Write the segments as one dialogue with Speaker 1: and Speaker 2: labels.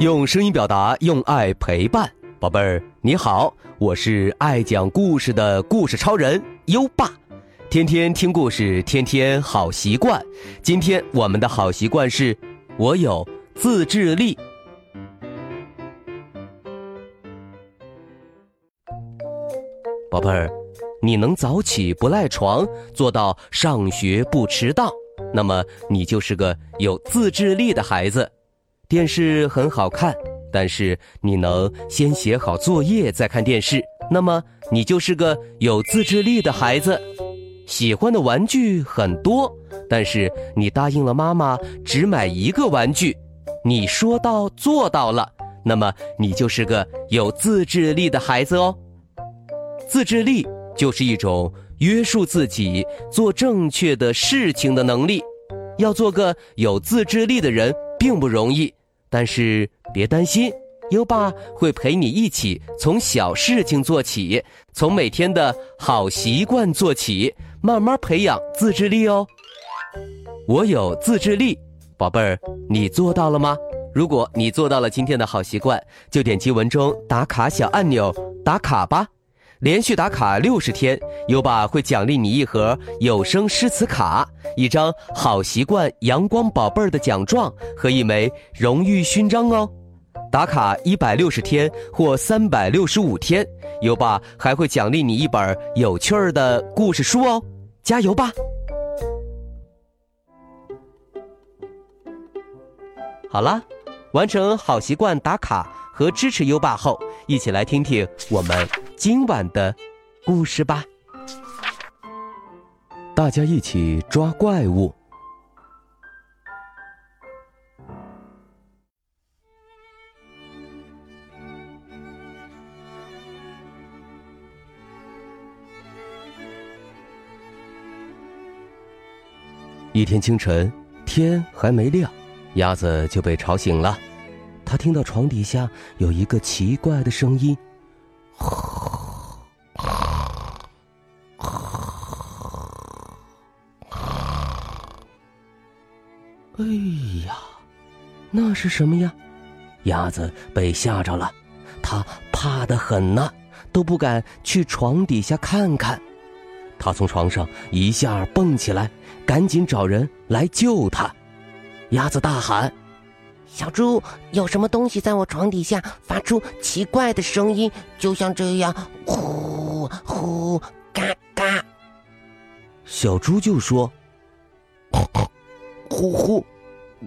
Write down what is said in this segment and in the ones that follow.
Speaker 1: 用声音表达，用爱陪伴，宝贝儿，你好，我是爱讲故事的故事超人优爸，天天听故事，天天好习惯。今天我们的好习惯是，我有自制力。宝贝儿，你能早起不赖床，做到上学不迟到，那么你就是个有自制力的孩子。电视很好看，但是你能先写好作业再看电视，那么你就是个有自制力的孩子。喜欢的玩具很多，但是你答应了妈妈只买一个玩具，你说到做到了，那么你就是个有自制力的孩子哦。自制力就是一种约束自己做正确的事情的能力。要做个有自制力的人并不容易。但是别担心，优爸会陪你一起从小事情做起，从每天的好习惯做起，慢慢培养自制力哦。我有自制力，宝贝儿，你做到了吗？如果你做到了今天的好习惯，就点击文中打卡小按钮打卡吧。连续打卡六十天，优爸会奖励你一盒有声诗词卡、一张好习惯阳光宝贝儿的奖状和一枚荣誉勋章哦。打卡一百六十天或三百六十五天，优爸还会奖励你一本有趣儿的故事书哦。加油吧！好啦，完成好习惯打卡和支持优爸后，一起来听听我们。今晚的故事吧，大家一起抓怪物。一天清晨，天还没亮，鸭子就被吵醒了。他听到床底下有一个奇怪的声音。哎那是什么呀？鸭子被吓着了，它怕得很呐，都不敢去床底下看看。它从床上一下蹦起来，赶紧找人来救它。鸭子大喊：“
Speaker 2: 小猪，有什么东西在我床底下发出奇怪的声音，就像这样，呼呼嘎嘎。”
Speaker 1: 小猪就说。
Speaker 3: 呼呼，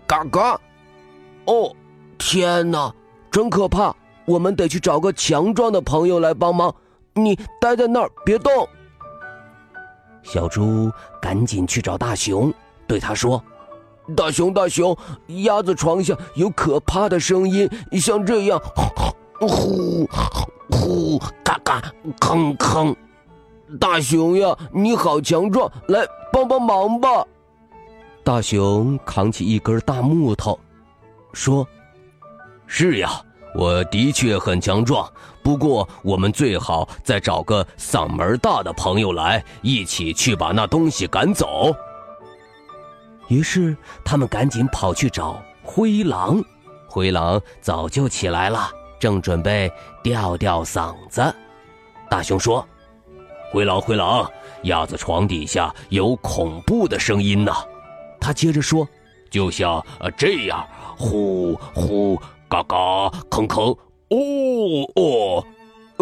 Speaker 3: 嘎嘎！哦，天哪，真可怕！我们得去找个强壮的朋友来帮忙。你待在那儿别动。
Speaker 1: 小猪赶紧去找大熊，对他说：“
Speaker 3: 大熊，大熊，鸭子床下有可怕的声音，像这样，呼呼嘎嘎，吭吭。大熊呀，你好强壮，来帮帮忙吧。”
Speaker 1: 大熊扛起一根大木头，说：“
Speaker 4: 是呀，我的确很强壮。不过，我们最好再找个嗓门大的朋友来，一起去把那东西赶走。”
Speaker 1: 于是，他们赶紧跑去找灰狼。灰狼早就起来了，正准备吊吊嗓子。
Speaker 4: 大熊说：“灰狼，灰狼，鸭子床底下有恐怖的声音呢。”
Speaker 1: 他接着说：“
Speaker 4: 就像呃这样，呼呼，嘎嘎，吭吭，哦哦，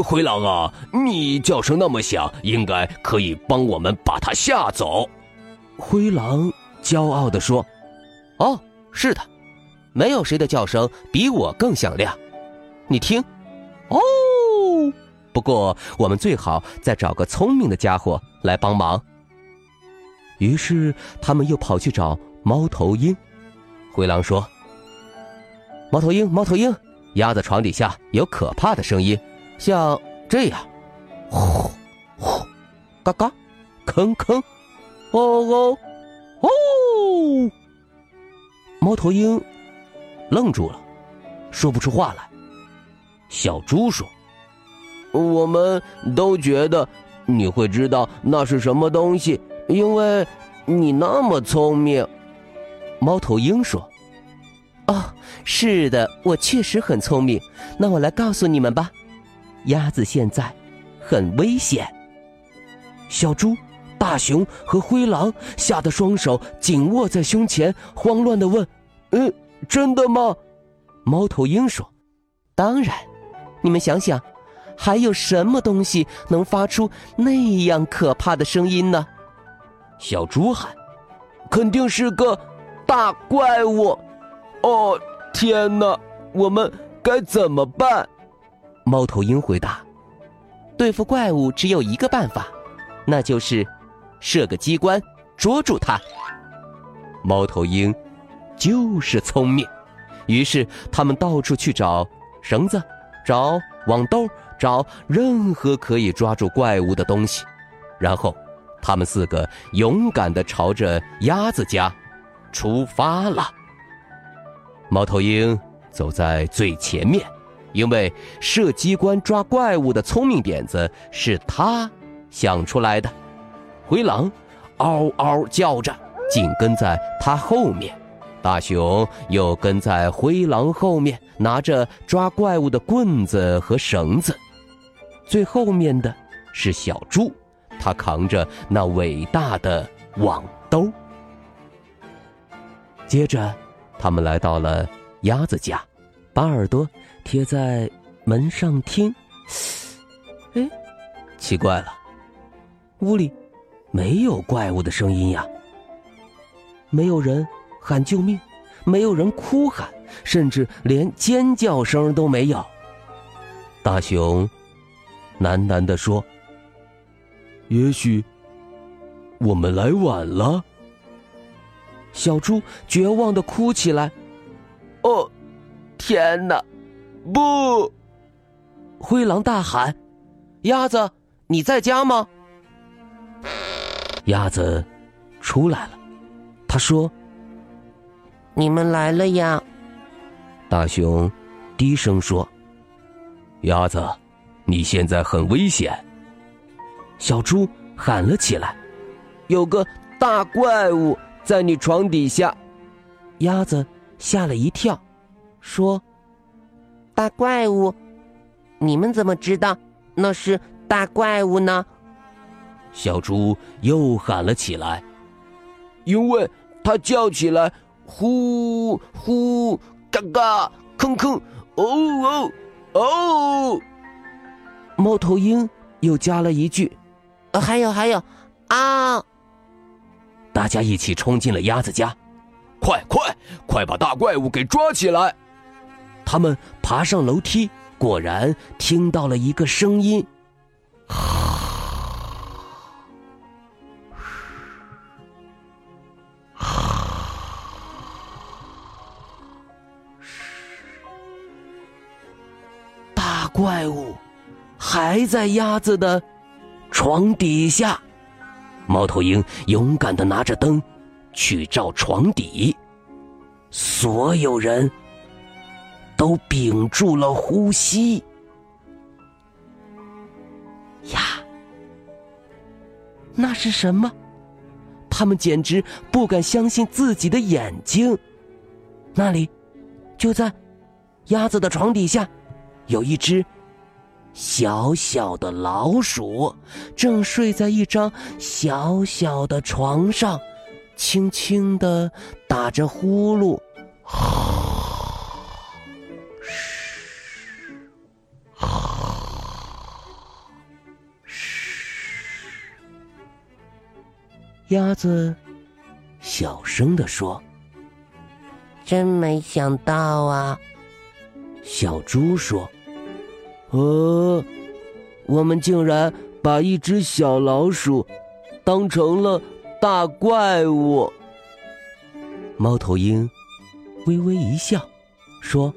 Speaker 4: 灰狼啊，你叫声那么响，应该可以帮我们把它吓走。”
Speaker 1: 灰狼骄傲地说：“
Speaker 5: 哦，是的，没有谁的叫声比我更响亮。你听，哦，不过我们最好再找个聪明的家伙来帮忙。”
Speaker 1: 于是他们又跑去找猫头鹰。
Speaker 5: 灰狼说：“猫头鹰，猫头鹰，鸭子床底下有可怕的声音，像这样，呼呼，嘎嘎，吭吭，哦哦哦。”
Speaker 1: 猫头鹰愣住了，说不出话来。
Speaker 3: 小猪说：“我们都觉得你会知道那是什么东西。”因为，你那么聪明，
Speaker 1: 猫头鹰说：“
Speaker 5: 哦，是的，我确实很聪明。那我来告诉你们吧，鸭子现在很危险。
Speaker 1: 小猪、大熊和灰狼吓得双手紧握在胸前，慌乱的问：“嗯，真的吗？”
Speaker 5: 猫头鹰说：“当然。你们想想，还有什么东西能发出那样可怕的声音呢？”
Speaker 1: 小猪喊：“肯定是个大怪物！”哦，天哪！我们该怎么办？
Speaker 5: 猫头鹰回答：“对付怪物只有一个办法，那就是设个机关捉住它。”
Speaker 1: 猫头鹰就是聪明，于是他们到处去找绳子、找网兜、找任何可以抓住怪物的东西，然后他们四个勇敢的朝着鸭子家出发了。猫头鹰走在最前面，因为设机关抓怪物的聪明点子是他想出来的。灰狼嗷嗷叫着，紧跟在他后面。大熊又跟在灰狼后面，拿着抓怪物的棍子和绳子。最后面的是小猪，他扛着那伟大的网兜。接着。他们来到了鸭子家，把耳朵贴在门上听。哎，奇怪了，屋里没有怪物的声音呀，没有人喊救命，没有人哭喊，甚至连尖叫声都没有。大熊喃喃地说：“也许我们来晚了。”小猪绝望的哭起来：“哦，天哪！不！”灰狼大喊：“鸭子，你在家吗？”鸭子出来了，他说：“
Speaker 2: 你们来了呀。”
Speaker 1: 大熊低声说：“鸭子，你现在很危险。”小猪喊了起来：“有个大怪物！”在你床底下，
Speaker 5: 鸭子吓了一跳，说：“
Speaker 2: 大怪物，你们怎么知道那是大怪物呢？”
Speaker 1: 小猪又喊了起来，因为它叫起来，呼呼，嘎嘎，吭吭，哦哦哦。
Speaker 5: 猫头鹰又加了一句：“
Speaker 2: 还有还有，啊！”
Speaker 1: 大家一起冲进了鸭子家，快快快把大怪物给抓起来！他们爬上楼梯，果然听到了一个声音：“大怪物还在鸭子的床底下。”猫头鹰勇敢的拿着灯，去照床底。所有人都屏住了呼吸。呀，那是什么？他们简直不敢相信自己的眼睛。那里，就在鸭子的床底下，有一只。小小的老鼠正睡在一张小小的床上，轻轻的打着呼噜。鸭子小声的说：“
Speaker 2: 真没想到啊。”
Speaker 1: 小猪说。呃，我们竟然把一只小老鼠当成了大怪物。猫头鹰微微一笑，说：“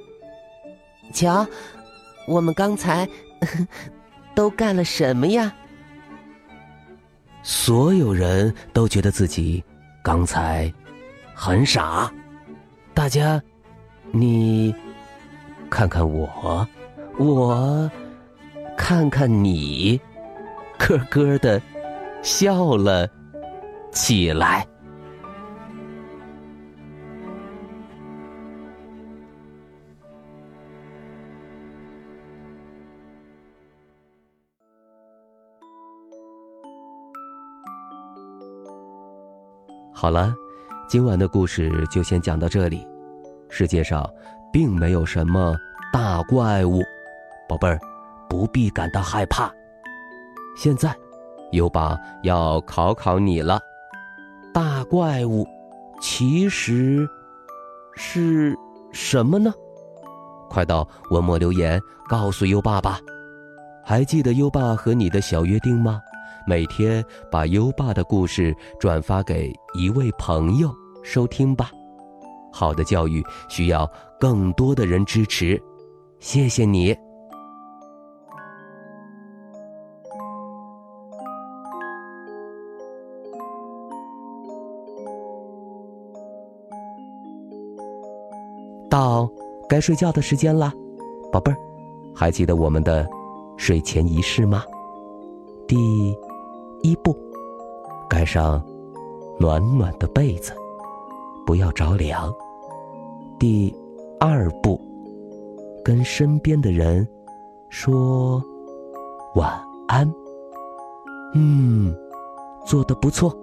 Speaker 2: 瞧，我们刚才 都干了什么呀？”
Speaker 1: 所有人都觉得自己刚才很傻。大家，你看看我。我看看你咯咯的笑了起来。好了今晚的故事就先讲到这里。世界上并没有什么大怪物。宝贝儿，不必感到害怕。现在，优爸要考考你了：大怪物其实是什么呢？快到文末留言告诉优爸吧。还记得优爸和你的小约定吗？每天把优爸的故事转发给一位朋友收听吧。好的教育需要更多的人支持，谢谢你。到该睡觉的时间啦，宝贝儿，还记得我们的睡前仪式吗？第一步，盖上暖暖的被子，不要着凉。第二步，跟身边的人说晚安。嗯，做的不错。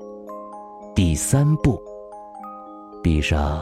Speaker 1: 第三步，闭上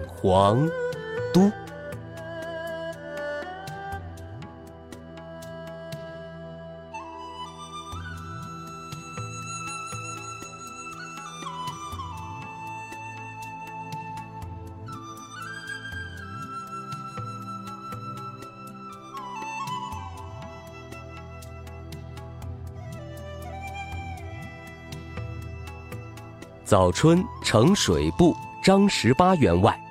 Speaker 1: 黄都。早春呈水部张十八员外。